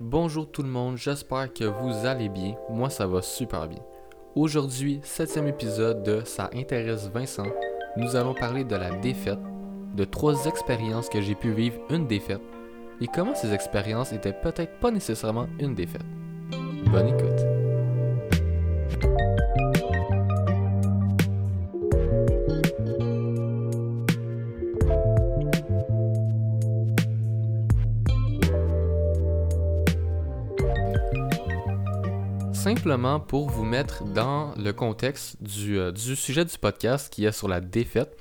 Bonjour tout le monde, j'espère que vous allez bien. Moi ça va super bien. Aujourd'hui, septième épisode de Ça intéresse Vincent, nous allons parler de la défaite, de trois expériences que j'ai pu vivre une défaite, et comment ces expériences étaient peut-être pas nécessairement une défaite. Bonne écoute. Simplement pour vous mettre dans le contexte du, euh, du sujet du podcast qui est sur la défaite,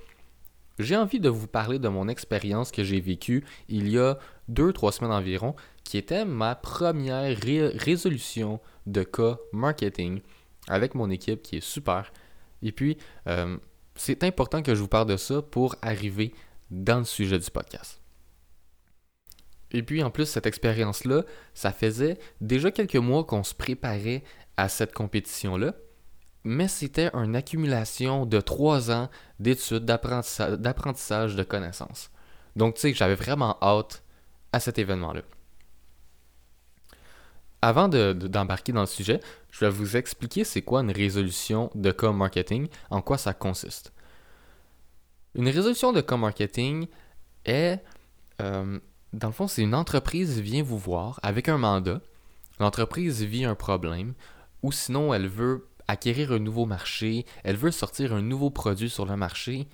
j'ai envie de vous parler de mon expérience que j'ai vécue il y a deux, trois semaines environ, qui était ma première ré- résolution de cas marketing avec mon équipe qui est super. Et puis, euh, c'est important que je vous parle de ça pour arriver dans le sujet du podcast. Et puis, en plus, cette expérience-là, ça faisait déjà quelques mois qu'on se préparait à cette compétition-là mais c'était une accumulation de trois ans d'études, d'apprentissa- d'apprentissage, de connaissances. Donc, tu sais, j'avais vraiment hâte à cet événement-là. Avant de- de- d'embarquer dans le sujet, je vais vous expliquer c'est quoi une résolution de com marketing, en quoi ça consiste. Une résolution de com marketing est, euh, dans le fond, c'est une entreprise vient vous voir avec un mandat. L'entreprise vit un problème, ou sinon elle veut acquérir un nouveau marché, elle veut sortir un nouveau produit sur le marché.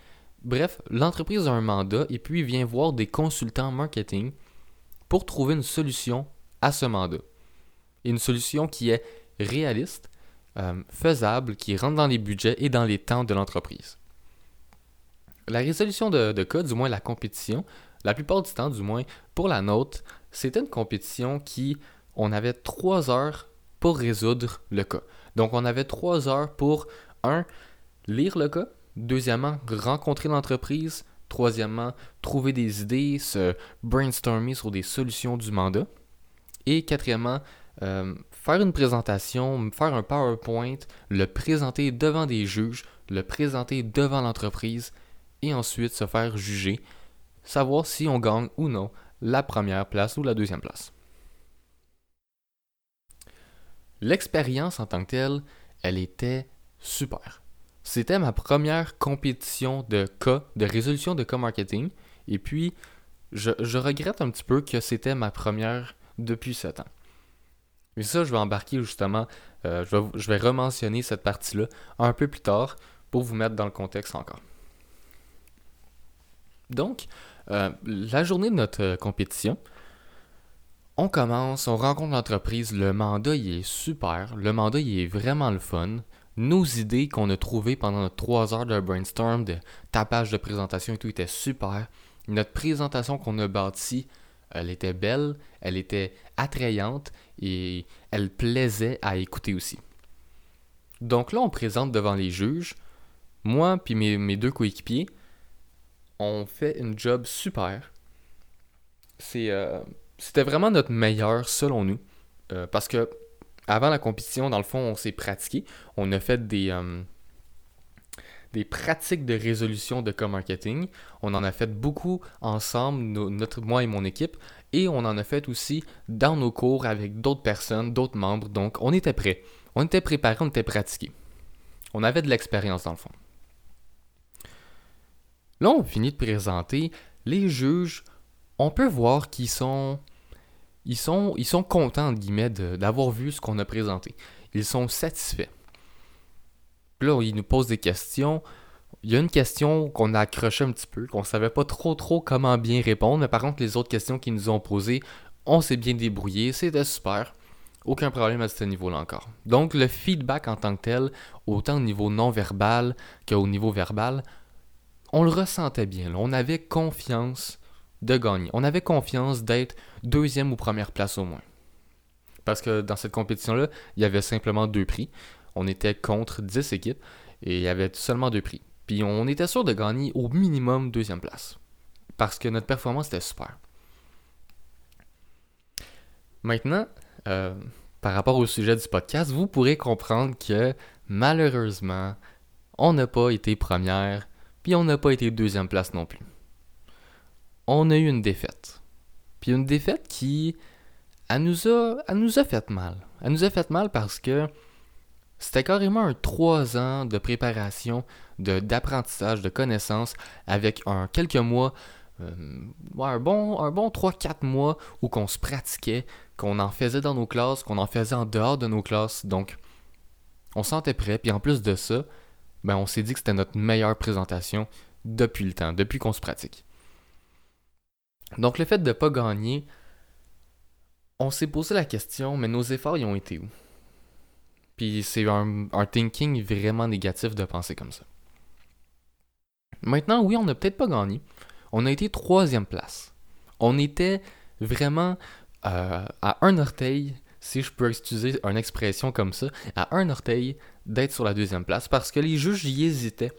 Bref, l'entreprise a un mandat et puis vient voir des consultants marketing pour trouver une solution à ce mandat. Une solution qui est réaliste, euh, faisable, qui rentre dans les budgets et dans les temps de l'entreprise. La résolution de cas, du moins la compétition, la plupart du temps, du moins pour la nôtre, c'était une compétition qui, on avait trois heures pour résoudre le cas. Donc, on avait trois heures pour, un, lire le cas, deuxièmement, rencontrer l'entreprise, troisièmement, trouver des idées, se brainstormer sur des solutions du mandat, et quatrièmement, euh, faire une présentation, faire un PowerPoint, le présenter devant des juges, le présenter devant l'entreprise, et ensuite se faire juger, savoir si on gagne ou non la première place ou la deuxième place. L'expérience en tant que telle, elle était super. C'était ma première compétition de cas, de résolution de cas marketing. Et puis, je, regrette un petit peu que c'était ma première depuis 7 ans. Mais ça, je vais embarquer justement, euh, je, vais, je cette partie-là un peu plus tard pour vous mettre dans le contexte encore. Donc, euh, la journée de notre euh, compétition, on commence, on rencontre l'entreprise, le mandat il est super, le mandat il est vraiment le fun. Nos idées qu'on a trouvées pendant notre 3 heures de brainstorm, de tapage de présentation et tout était super. Notre présentation qu'on a bâtie, elle était belle, elle était attrayante et elle plaisait à écouter aussi. Donc là, on présente devant les juges. Moi puis mes, mes deux coéquipiers, on fait une job super. Euh, c'était vraiment notre meilleur selon nous. Euh, parce que avant la compétition, dans le fond, on s'est pratiqué. On a fait des, euh, des pratiques de résolution de co-marketing. On en a fait beaucoup ensemble, no- notre, moi et mon équipe. Et on en a fait aussi dans nos cours avec d'autres personnes, d'autres membres. Donc, on était prêts. On était préparés, on était pratiqués. On avait de l'expérience dans le fond. Là, on finit de présenter. Les juges on peut voir qu'ils sont, ils sont, contents, d'avoir vu ce qu'on a présenté. Ils sont satisfaits. Là, ils nous posent des questions. Il y a une question qu'on a accroché un petit peu, qu'on savait pas trop trop comment bien répondre, mais par contre, les autres questions qu'ils nous ont posées, on s'est bien débrouillé, c'était super. Aucun problème à ce niveau-là encore. Donc, le feedback en tant que tel, autant au niveau non verbal qu'au niveau verbal, on le ressentait bien. On avait confiance de gagner. On avait confiance d'être deuxième ou première place au moins. Parce que dans cette compétition-là, il y avait simplement deux prix. On était contre 10 équipes et il y avait seulement deux prix. Puis on était sûr de gagner au minimum deuxième place. Parce que notre performance était super. Maintenant, euh, par rapport au sujet du podcast, vous pourrez comprendre que malheureusement, on n'a pas été première, puis on n'a pas été deuxième place non plus on a eu une défaite. Puis une défaite qui elle nous a, nous a fait mal. Elle nous a fait mal parce que c'était carrément un trois ans de préparation, d'apprentissage, de connaissances, avec un quelques mois, euh, un bon, un bon 3-4 mois où qu'on se pratiquait, qu'on en faisait dans nos classes, qu'on en faisait en dehors de nos classes. Donc, on sentait prêt. Puis en plus de ça, ben, on s'est dit que c'était notre meilleure présentation depuis le temps, depuis qu'on se pratique. Donc, le fait de ne pas gagner, on s'est posé la question, mais nos efforts, ils ont été où? Puis c'est un, thinking vraiment négatif de penser comme ça. Maintenant, oui, on n'a peut-être pas gagné. On a été troisième place. On était vraiment euh, à un orteil, si je peux utiliser une expression comme ça, à un orteil d'être sur la deuxième place parce que les juges y hésitaient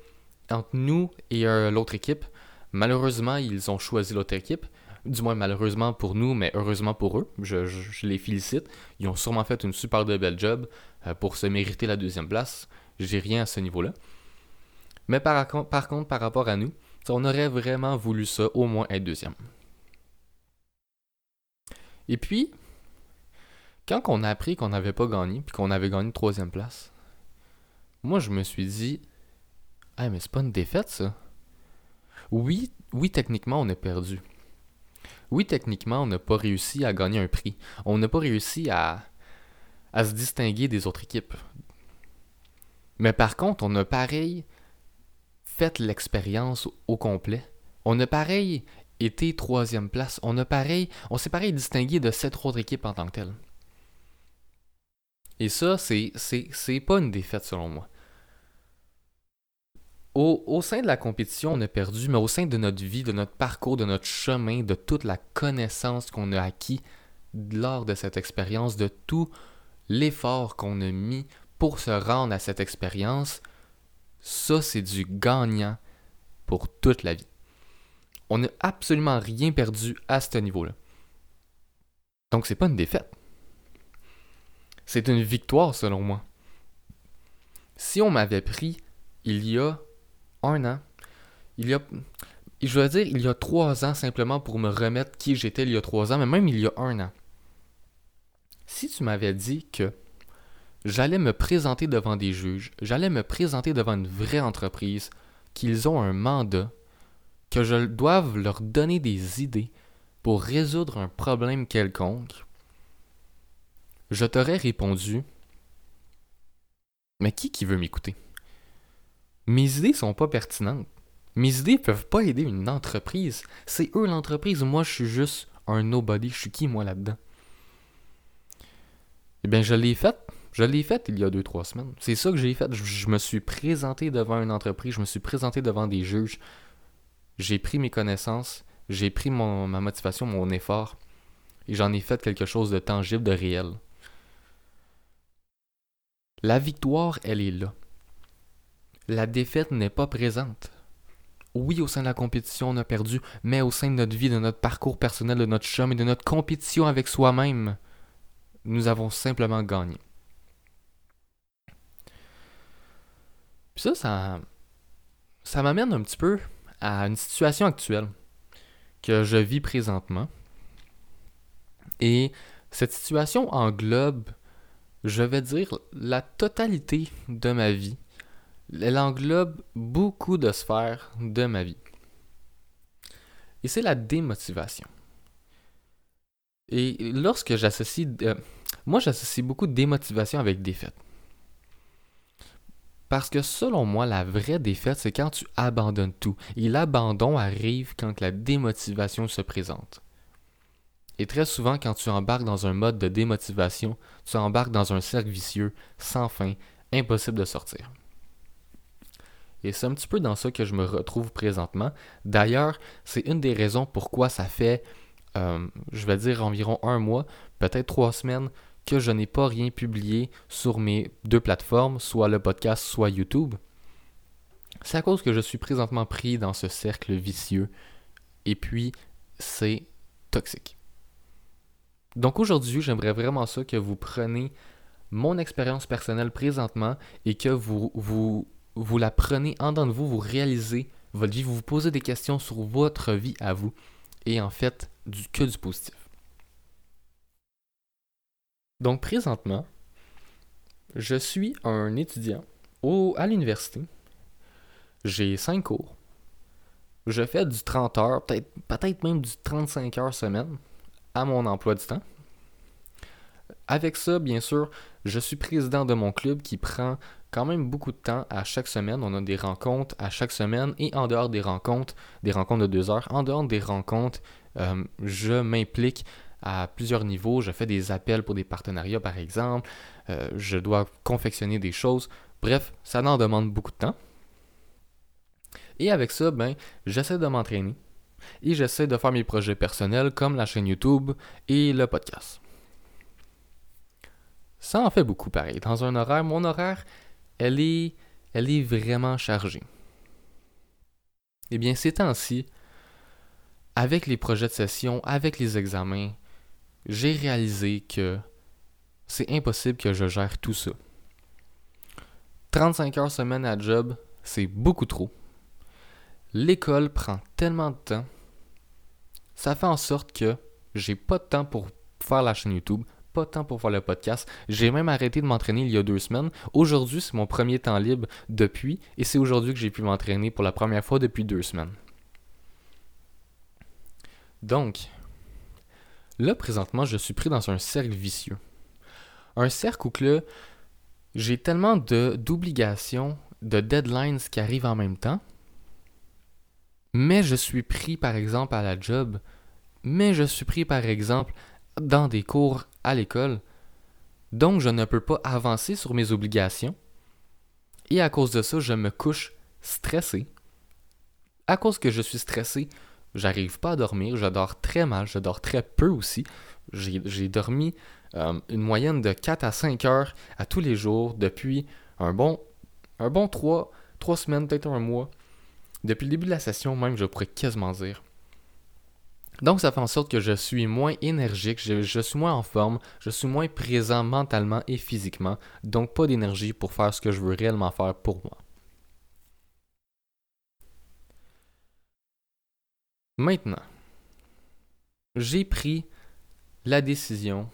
entre nous et euh, l'autre équipe. Malheureusement, ils ont choisi l'autre équipe du moins malheureusement pour nous, mais heureusement pour eux. Je, les félicite. Ils ont sûrement fait une super de belle job euh, pour se mériter la deuxième place. J'ai rien à ce niveau-là. Mais par, par, contre, par rapport à nous, on aurait vraiment voulu ça, au moins être deuxième. Et puis, quand on a appris qu'on n'avait pas gagné, puis qu'on avait gagné troisième place, moi je me suis dit, ah mais c'est pas une défaite ça. Oui, oui techniquement on a perdu. Oui, techniquement, on n'a pas réussi à gagner un prix. On n'a pas réussi à, se distinguer des autres équipes. Mais par contre, on a pareil fait l'expérience au complet. On a pareil été troisième place. On a pareil, on s'est pareil distingué de sept autres équipes en tant que telles. Et ça, c'est, c'est pas une défaite selon moi au, sein de la compétition, on a perdu, mais au sein de notre vie, de notre parcours, de notre chemin, de toute la connaissance qu'on a acquis lors de cette expérience, de tout l'effort qu'on a mis pour se rendre à cette expérience, ça c'est du gagnant pour toute la vie. On n'a absolument rien perdu à ce niveau-là. Donc c'est pas une défaite. C'est une victoire selon moi. Si on m'avait pris il y a un an. Il y a. Je veux dire, il y a trois ans simplement pour me remettre qui j'étais il y a trois ans, mais même il y a un an. Si tu m'avais dit que j'allais me présenter devant des juges, j'allais me présenter devant une vraie entreprise, qu'ils ont un mandat, que je doive leur donner des idées pour résoudre un problème quelconque, je t'aurais répondu Mais qui qui veut m'écouter? Mes idées sont pas pertinentes. Mes idées peuvent pas aider une entreprise. C'est eux l'entreprise. Moi, je suis juste un nobody. Je suis qui, moi, là-dedans? Eh bien, je l'ai fait. Je l'ai fait il y a deux, trois semaines. C'est ça que j'ai fait. Je, me suis présenté devant une entreprise. Je me suis présenté devant des juges. J'ai pris mes connaissances. J'ai pris mon, ma motivation, mon effort. Et j'en ai fait quelque chose de tangible, de réel. La victoire, elle est là la défaite n'est pas présente. Oui, au sein de la compétition, on a perdu, mais au sein de notre vie, de notre parcours personnel, de notre chemin, de notre compétition avec soi-même, nous avons simplement gagné. Puis ça, ça, ça m'amène un petit peu à une situation actuelle que je vis présentement. Et cette situation englobe, je vais dire, la totalité de ma vie elle englobe beaucoup de sphères de ma vie. Et c'est la démotivation. Et lorsque j'associe... Euh, moi, j'associe beaucoup de démotivation avec défaite. Parce que selon moi, la vraie défaite, c'est quand tu abandonnes tout. Et l'abandon arrive quand la démotivation se présente. Et très souvent, quand tu embarques dans un mode de démotivation, tu embarques dans un cercle vicieux, sans fin, impossible de sortir. Et c'est un petit peu dans ça que je me retrouve présentement. D'ailleurs, c'est une des raisons pourquoi ça fait, euh, je vais dire, environ un mois, peut-être trois semaines, que je n'ai pas rien publié sur mes deux plateformes, soit le podcast, soit YouTube. C'est à cause que je suis présentement pris dans ce cercle vicieux. Et puis, c'est toxique. Donc aujourd'hui, j'aimerais vraiment ça que vous preniez mon expérience personnelle présentement et que vous, vous vous la prenez en dedans de vous, vous réalisez votre vie, vous vous posez des questions sur votre vie à vous et en fait du, que du positif. Donc présentement, je suis un étudiant au, à l'université. J'ai 5 cours. Je fais du 30 heures, peut-être peut même du 35 heures semaine à mon emploi du temps. Avec ça, bien sûr, je suis président de mon club qui prend quand même beaucoup de temps à chaque semaine. On a des rencontres à chaque semaine et en dehors des rencontres, des rencontres de deux heures, en dehors des rencontres, euh, je m'implique à plusieurs niveaux. Je fais des appels pour des partenariats, par exemple. Euh, je dois confectionner des choses. Bref, ça en demande beaucoup de temps. Et avec ça, ben, j'essaie de m'entraîner. Et j'essaie de faire mes projets personnels comme la chaîne YouTube et le podcast. Ça en fait beaucoup pareil. Dans un horaire, mon horaire, elle est, elle est vraiment chargée. Eh bien, ces temps-ci, avec les projets de session, avec les examens, j'ai réalisé que c'est impossible que je gère tout ça. 35 heures semaine à job, c'est beaucoup trop. L'école prend tellement de temps. Ça fait en sorte que j'ai pas de temps pour faire la chaîne YouTube, pas de temps pour faire le podcast. J'ai même arrêté de m'entraîner il y a deux semaines. Aujourd'hui, c'est mon premier temps libre depuis, et c'est aujourd'hui que j'ai pu m'entraîner pour la première fois depuis deux semaines. Donc, là, présentement, je suis pris dans un cercle vicieux. Un cercle où j'ai tellement d'obligations, de, deadlines qui arrivent en même temps, mais je suis pris, par exemple, à la job, mais je suis pris, par exemple, dans des cours à l'école. Donc, je ne peux pas avancer sur mes obligations. Et à cause de ça, je me couche stressé. À cause que je suis stressé, j'arrive pas à dormir, je dors très mal, je dors très peu aussi. J'ai dormi euh, une moyenne de 4 à 5 heures à tous les jours depuis un bon, un bon 3, 3 semaines, peut-être un mois. Depuis le début de la session, même, je pourrais quasiment dire. Donc, ça fait en sorte que je suis moins énergique, je, suis moins en forme, je suis moins présent mentalement et physiquement, donc pas d'énergie pour faire ce que je veux réellement faire pour moi. Maintenant, j'ai pris la décision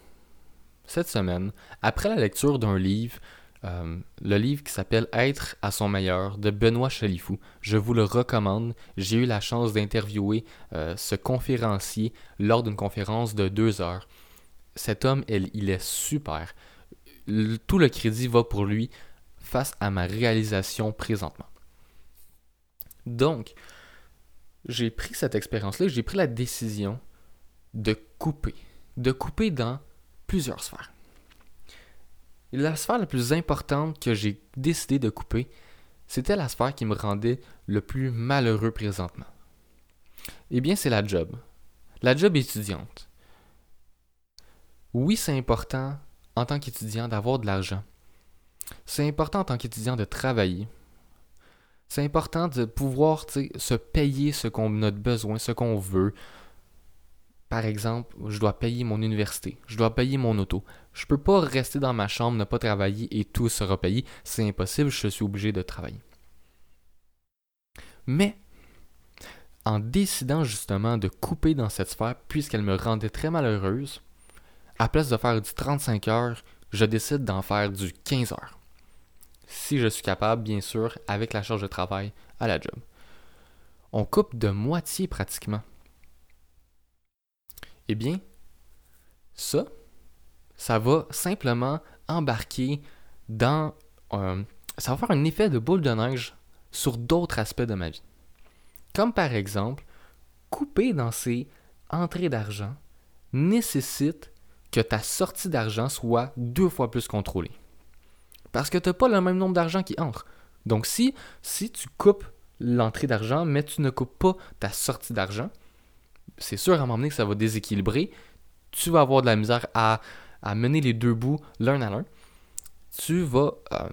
cette semaine, après la lecture d'un livre, euh, le livre qui s'appelle Être à son meilleur de Benoît Chalifou. Je vous le recommande. J'ai eu la chance d'interviewer euh, ce conférencier lors d'une conférence de deux heures. Cet homme, il est super. tout le crédit va pour lui face à ma réalisation présentement. Donc, j'ai pris cette expérience-là, j'ai pris la décision de couper. De couper dans plusieurs sphères. La sphère la plus importante que j'ai décidé de couper, c'était la sphère qui me rendait le plus malheureux présentement. Eh bien, c'est la job. La job étudiante. Oui, c'est important en tant qu'étudiant d'avoir de l'argent. C'est important en tant qu'étudiant de travailler. C'est important de pouvoir se payer ce qu'on a besoin, ce qu'on veut, par exemple, je dois payer mon université, je dois payer mon auto. Je peux pas rester dans ma chambre, ne pas travailler et tout sera payé. C'est impossible, je suis obligé de travailler. Mais, en décidant justement de couper dans cette sphère, puisqu'elle me rendait très malheureuse, à place de faire du 35 heures, je décide d'en faire du 15 heures. Si je suis capable, bien sûr, avec la charge de travail à la job. On coupe de moitié pratiquement. Eh bien, ça, ça va simplement embarquer dans... ça va faire un effet de boule de neige sur d'autres aspects de ma vie. Comme par exemple, couper dans ces entrées d'argent nécessite que ta sortie d'argent soit deux fois plus contrôlée. Parce que tu n'as pas le même nombre d'argent qui entre. Donc si, si tu coupes l'entrée d'argent, mais tu ne coupes pas ta sortie d'argent, c'est sûr à un moment donné que ça va déséquilibrer. Tu vas avoir de la misère à, mener les deux bouts l'un à l'un. Tu vas euh,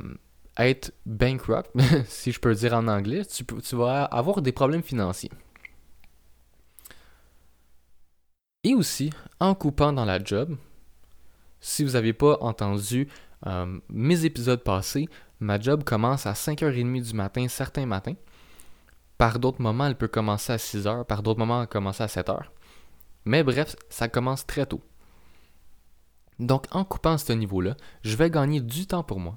être bankrupt, si je peux dire en anglais. Tu, tu vas avoir des problèmes financiers. Et aussi, en coupant dans la job, si vous n'avez pas entendu euh, mes épisodes passés, ma job commence à 5h30 du matin certains matins. Par d'autres moments, elle peut commencer à 6 heures, par d'autres moments, elle commence à 7 heures. Mais bref, ça commence très tôt. Donc, en coupant ce niveau-là, je vais gagner du temps pour moi.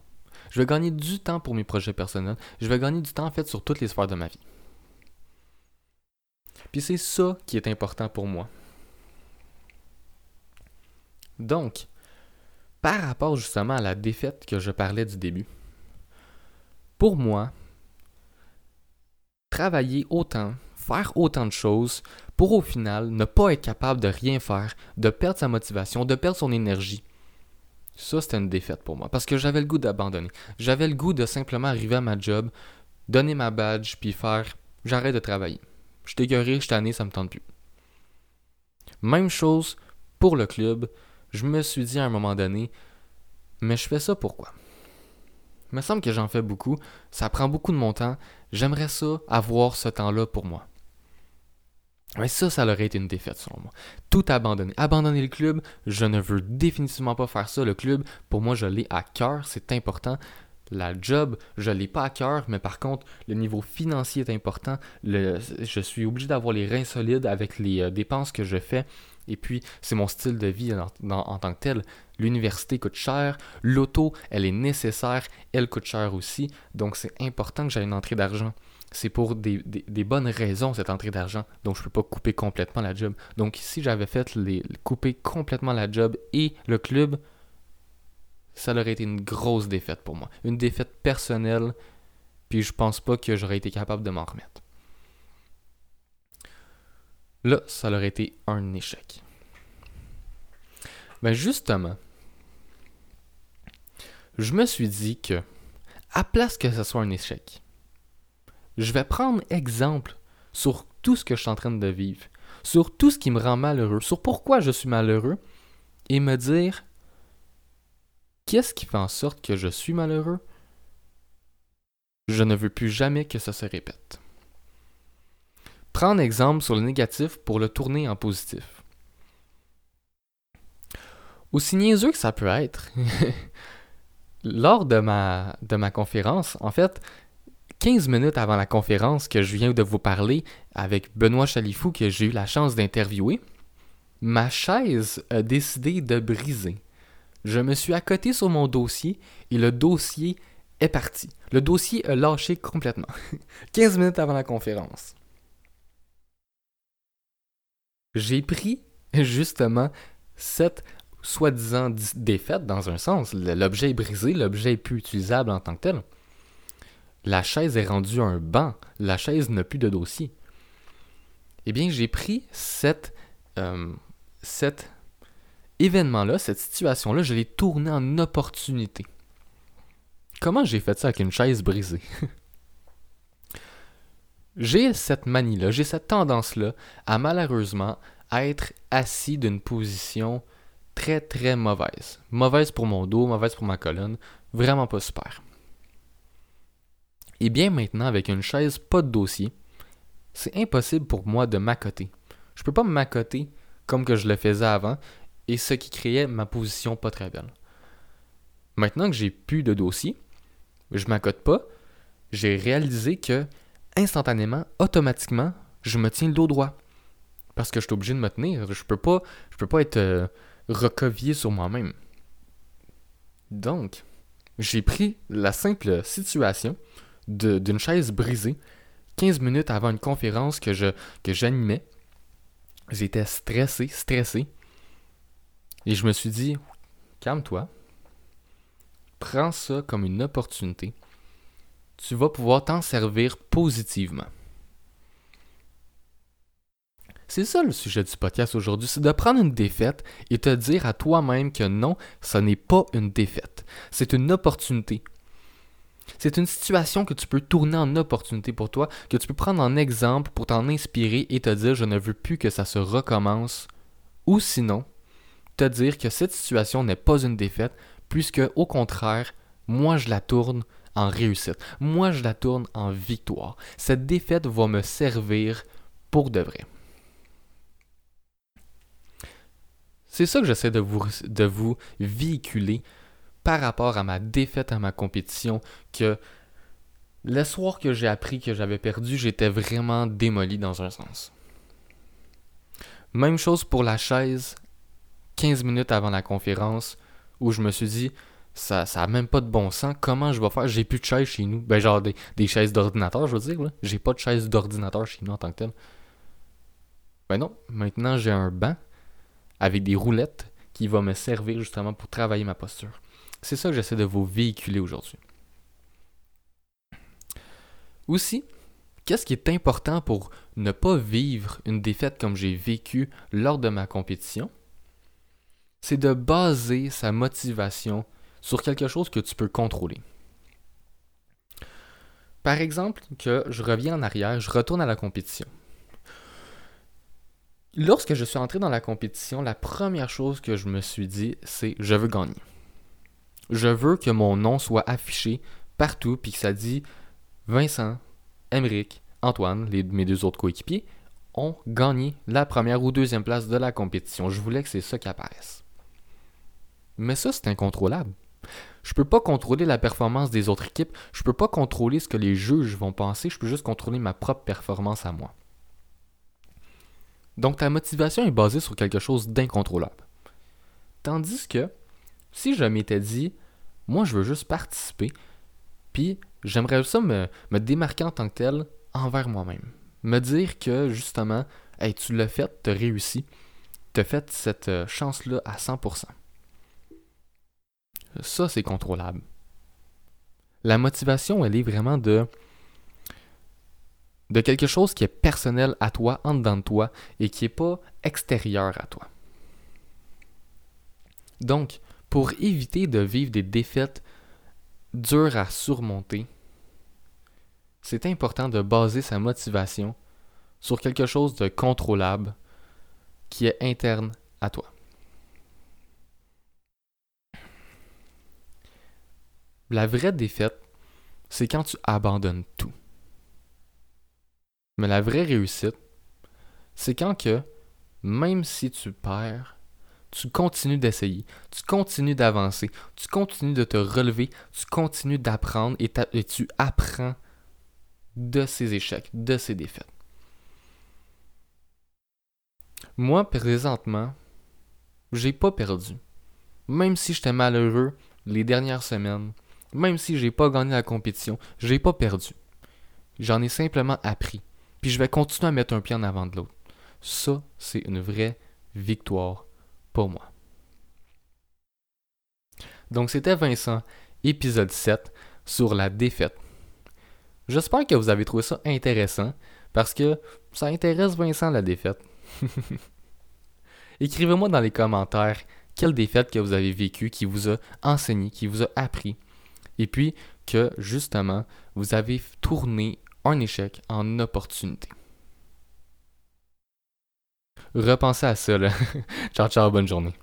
Je vais gagner du temps pour mes projets personnels. Je vais gagner du temps, en fait, sur toutes les sphères de ma vie. Puis c'est ça qui est important pour moi. Donc, par rapport justement à la défaite que je parlais du début, pour moi, travailler autant, faire autant de choses, pour au final ne pas être capable de rien faire, de perdre sa motivation, de perdre son énergie, ça c'était une défaite pour moi. Parce que j'avais le goût d'abandonner. J'avais le goût de simplement arriver à ma job, donner ma badge, puis faire j'arrête de travailler. Je guéri, je tanné, ça me tente plus. Même chose pour le club. Je me suis dit à un moment donné, mais je fais ça pourquoi? Il me semble que j'en fais beaucoup, ça prend beaucoup de mon temps, j'aimerais ça avoir ce temps-là pour moi. Mais ça, ça aurait été une défaite selon moi. Tout abandonner. Abandonner le club, je ne veux définitivement pas faire ça. Le club, pour moi, je l'ai à cœur, c'est important. La job, je ne l'ai pas à cœur, mais par contre, le niveau financier est important. je suis obligé d'avoir les reins solides avec les euh, dépenses que je fais. Et puis, c'est mon style de vie en tant que tel. L'université coûte cher, l'auto, elle est nécessaire, elle coûte cher aussi. Donc, c'est important que j'aie une entrée d'argent c'est pour des, bonnes raisons cette entrée d'argent. Donc je ne peux pas couper complètement la job. Donc si j'avais fait les, couper complètement la job et le club, ça aurait été une grosse défaite pour moi. Une défaite personnelle. Puis je pense pas que j'aurais été capable de m'en remettre. Là, ça aurait été un échec. Mais justement, je me suis dit que, à place que ce soit un échec, je vais prendre exemple sur tout ce que je suis en train de vivre, sur tout ce qui me rend malheureux, sur pourquoi je suis malheureux, et me dire qu'est-ce qui fait en sorte que je suis malheureux? Je ne veux plus jamais que ça se répète. Prendre exemple sur le négatif pour le tourner en positif. Aussi niaiseux que ça peut être, lors de ma, de ma conférence, en fait, 15 minutes avant la conférence que je viens de vous parler avec Benoît Chalifou que j'ai eu la chance d'interviewer, ma chaise a décidé de briser. Je me suis accoté sur mon dossier et le dossier est parti. Le dossier a lâché complètement. 15 minutes avant la conférence. J'ai pris justement cette soi-disant défaite dans un sens. L'objet est brisé, l'objet est plus utilisable en tant que tel. La chaise est rendue un banc. La chaise n'a plus de dossier. Eh bien, j'ai pris euh, cet événement-là, cette situation-là, je l'ai tourné en opportunité. Comment j'ai fait ça avec une chaise brisée? j'ai cette manie-là, j'ai cette tendance-là à malheureusement être assis d'une position très très mauvaise. Mauvaise pour mon dos, mauvaise pour ma colonne, vraiment pas super. Et bien maintenant, avec une chaise, pas de dossier, c'est impossible pour moi de m'accoter. Je peux pas m'accoter comme que je le faisais avant, et ce qui créait ma position pas très belle. Maintenant que j'ai plus de dossier, je m'accote pas, j'ai réalisé que instantanément, automatiquement, je me tiens le dos droit. Parce que je suis obligé de me tenir. Je peux pas, je peux pas être euh, sur moi-même. Donc, j'ai pris la simple situation d'une chaise brisée 15 minutes avant une conférence que j'animais. J'étais stressé, stressé. Et je me suis dit, calme-toi. Prends ça comme une opportunité. Tu vas pouvoir t'en servir positivement. C'est ça le sujet du podcast aujourd'hui, c'est de prendre une défaite et te dire à toi-même que non, ce n'est pas une défaite. C'est une opportunité. C'est une situation que tu peux tourner en opportunité pour toi, que tu peux prendre en exemple pour t'en inspirer et te dire je ne veux plus que ça se recommence. Ou sinon, te dire que cette situation n'est pas une défaite, puisque au contraire, moi je la tourne en réussite. Moi je la tourne en victoire. Cette défaite va me servir pour de vrai. C'est ça que j'essaie de vous, de vous véhiculer par rapport à ma défaite à ma compétition que le soir que j'ai appris que j'avais perdu, j'étais vraiment démoli dans un sens. Même chose pour la chaise 15 minutes avant la conférence où je me suis dit, ça ça a même pas de bon sens. Comment je vais faire? J'ai plus de chaises chez nous. Ben, genre des, des chaises d'ordinateur, je veux dire. J'ai pas de chaises d'ordinateur chez nous en tant que tel. Ben non, maintenant j'ai un banc avec des roulettes qui va me servir justement pour travailler ma posture. C'est ça que j'essaie de vous véhiculer aujourd'hui. Aussi, qu'est-ce qui est important pour ne pas vivre une défaite comme j'ai vécu lors de ma compétition? C'est de baser sa motivation sur quelque chose que tu peux contrôler. Par exemple, que je reviens en arrière, je retourne à la compétition. Lorsque je suis entré dans la compétition, la première chose que je me suis dit, c'est je veux gagner. Je veux que mon nom soit affiché partout, puis que ça dit Vincent, Emeric, Antoine, mes deux autres coéquipiers, ont gagné la première ou deuxième place de la compétition. Je voulais que c'est ça qui apparaisse. Mais ça, c'est incontrôlable. Je peux pas contrôler la performance des autres équipes, je peux pas contrôler ce que les juges vont penser, je peux juste contrôler ma propre performance à moi. Donc ta motivation est basée sur quelque chose d'incontrôlable. Tandis que si je m'étais dit, moi je veux juste participer, puis j'aimerais ça me, me, démarquer en tant que tel envers moi-même. Me dire que justement, hey, tu l'as fait, tu as réussi, tu as fait cette euh, chance-là à 100%. Ça, c'est contrôlable. La motivation, elle est vraiment de de quelque chose qui est personnel à toi, en dedans de toi, et qui n'est pas extérieur à toi. Donc, pour éviter de vivre des défaites dures à surmonter, c'est important de baser sa motivation sur quelque chose de contrôlable qui est interne à toi. La vraie défaite, c'est quand tu abandonnes tout. Mais la vraie réussite, c'est quand que, même si tu perds, tu continues d'essayer, tu continues d'avancer, tu continues de te relever, tu continues d'apprendre et, tu apprends de ces échecs, de ces défaites. Moi, présentement, j'ai pas perdu. Même si j'étais malheureux les dernières semaines, même si j'ai pas gagné la compétition, j'ai pas perdu. J'en ai simplement appris. Puis je vais continuer à mettre un pied en avant de l'autre. Ça, c'est une vraie victoire pour moi. Donc c'était Vincent, épisode 7 sur la défaite. J'espère que vous avez trouvé ça intéressant parce que ça intéresse Vincent la défaite. Écrivez-moi dans les commentaires quelle défaite que vous avez vécue, qui vous a enseigné, qui vous a appris et puis que justement, vous avez tourné un échec en opportunité. Repensez à ça, là. ciao, ciao, bonne journée.